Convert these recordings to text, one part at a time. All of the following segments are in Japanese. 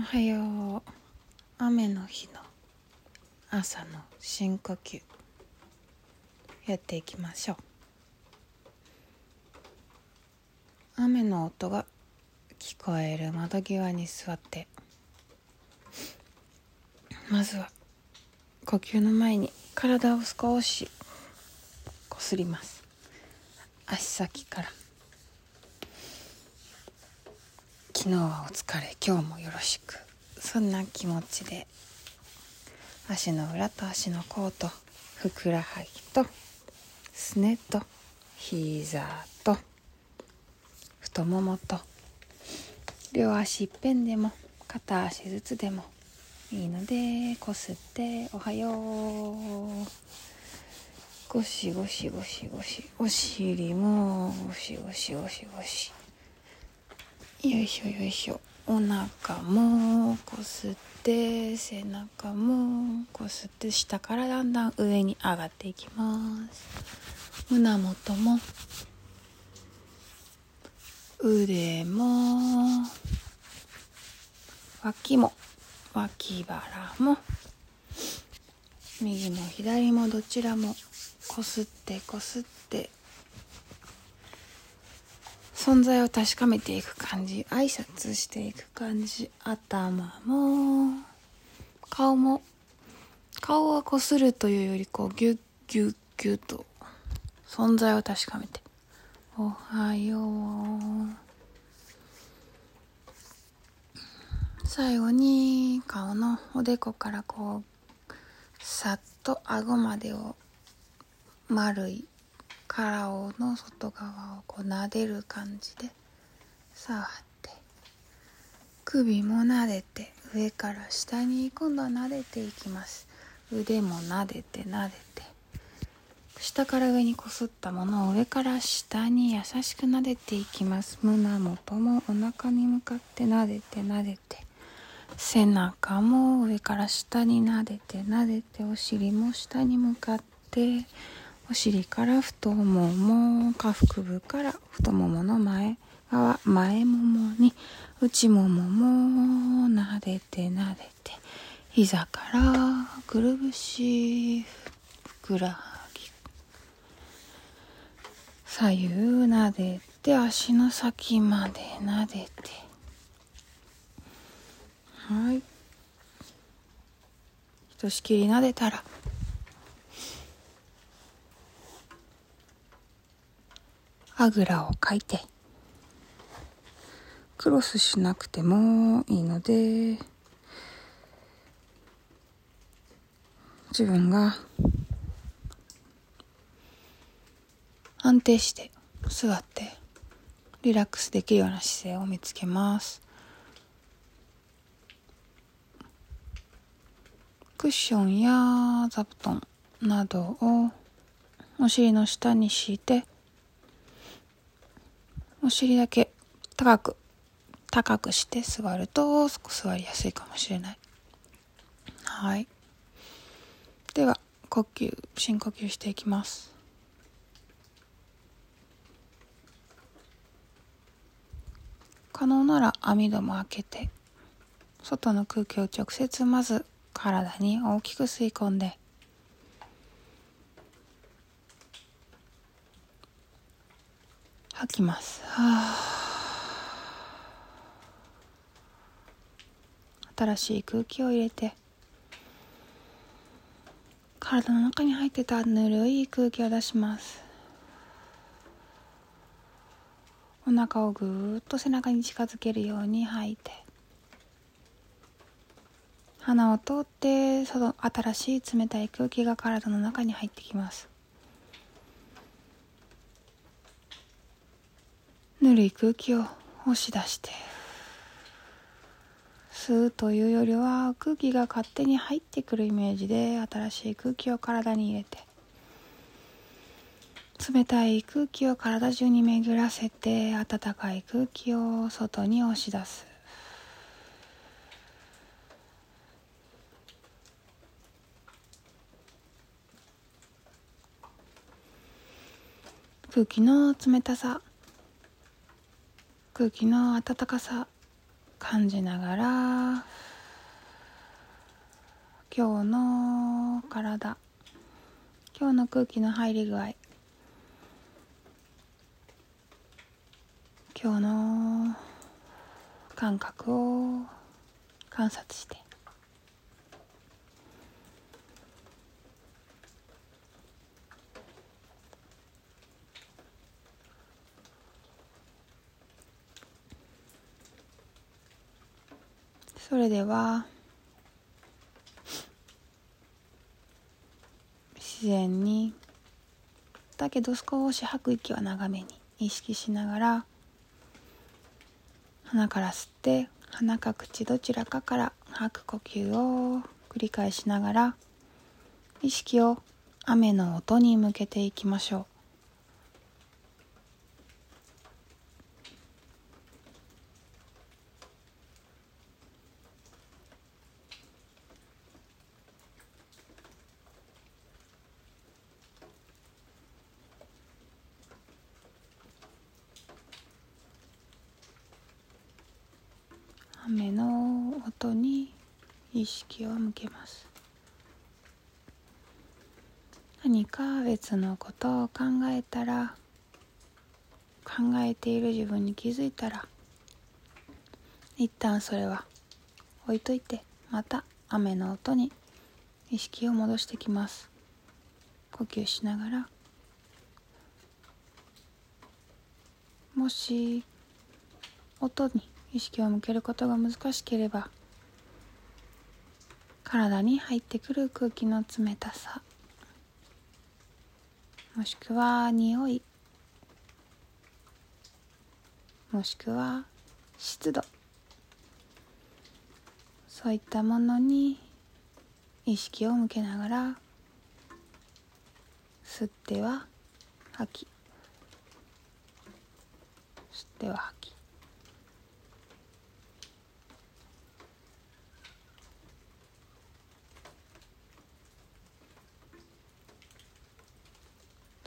おはよう。雨の日の朝の深呼吸やっていきましょう。雨の音が聞こえる窓際に座ってまずは呼吸の前に体を少しこすります。足先から。昨日はお疲れ。今日もよろしく。そんな気持ちで足の裏と足の甲とふくらはぎとすねと膝と太ももと両足いっぺんでも片足ずつでもいいのでこすっておはよう。ゴシゴシゴシゴシ。お尻もゴシゴシゴシゴシ。よいしょよいしょ。お腹もこすって背中もこすって下からだんだん上に上がっていきます。胸元も腕も脇も脇腹も右も左もどちらもこすってこすって存在を確かめていく感じ。挨拶していく感じ。頭も顔も顔はこするというよりこうギュッギュッギュッと。存在を確かめて。おはよう。最後に顔のおでこからこうさっと顎までを丸い顔の外側をこう撫でる感じで触って首も撫でて上から下に今度は撫でていきます。腕も撫でて撫でて下から上にこすったものを上から下に優しく撫でていきます。胸元もお腹に向かって撫でて撫でて背中も上から下に撫でて撫でてお尻も下に向かってお尻から太もも下腹部から太ももの前側前ももに内ももも撫でて撫でて膝からくるぶしふくらはぎ。左右撫でて足の先まで撫でて。はい。ひとしきり撫でたらあぐらをかいて。クロスしなくてもいいので自分が安定して座ってリラックスできるような姿勢を見つけます。クッションや座布団などをお尻の下に敷いてお尻だけ高く高くして座ると座りやすいかもしれない。はい。では呼吸深呼吸していきます。可能なら網戸も開けて外の空気を直接まず体に大きく吸い込んで吐きます。新しい空気を入れて。体の中に入ってたぬるい空気を出します。お腹をぐーっと背中に近づけるように吐いて。鼻を通ってその新しい冷たい空気が体の中に入ってきます。ぬるい空気を押し出して吸うというよりは空気が勝手に入ってくるイメージで新しい空気を体に入れて冷たい空気を体中に巡らせて暖かい空気を外に押し出す。空気の冷たさ空気の暖かさ感じながら今日の体今日の空気の入り具合今日の感覚を観察してそれでは自然にだけど少し吐く息は長めに意識しながら鼻から吸って鼻か口どちらかから吐く呼吸を繰り返しながら意識を雨の音に向けていきましょう。雨の音に意識を向けます。何か別のことを考えたら考えている自分に気づいたら一旦それは置いといてまた雨の音に意識を戻してきます。呼吸しながら。もし音に意識を向けることが難しければ体に入ってくる空気の冷たさもしくは匂いもしくは湿度そういったものに意識を向けながら吸っては吐き吸っては吐き。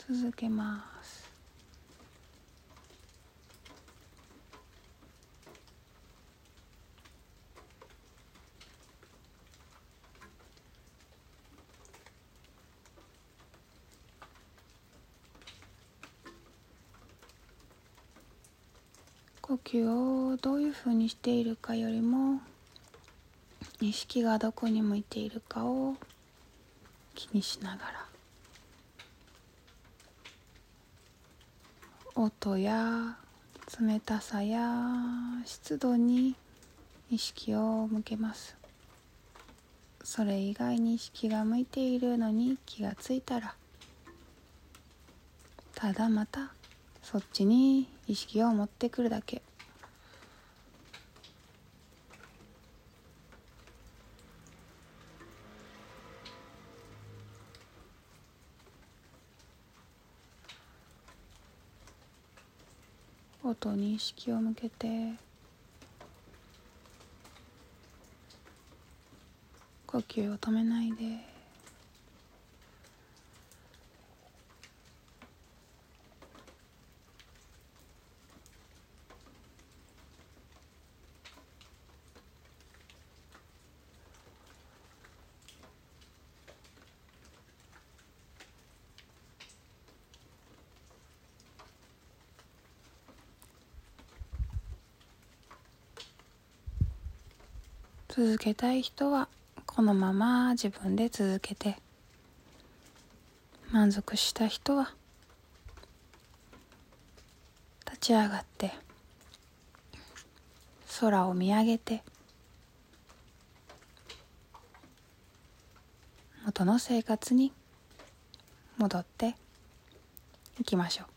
続けます。呼吸をどういうふうにしているかよりも意識がどこに向いているかを気にしながら。音や冷たさや湿度に意識を向けます。それ以外に意識が向いているのに気がついたらただまたそっちに意識を持ってくるだけ。音に意識を向けて呼吸を止めないで続けたい人はこのまま自分で続けて満足した人は立ち上がって空を見上げて元の生活に戻っていきましょう。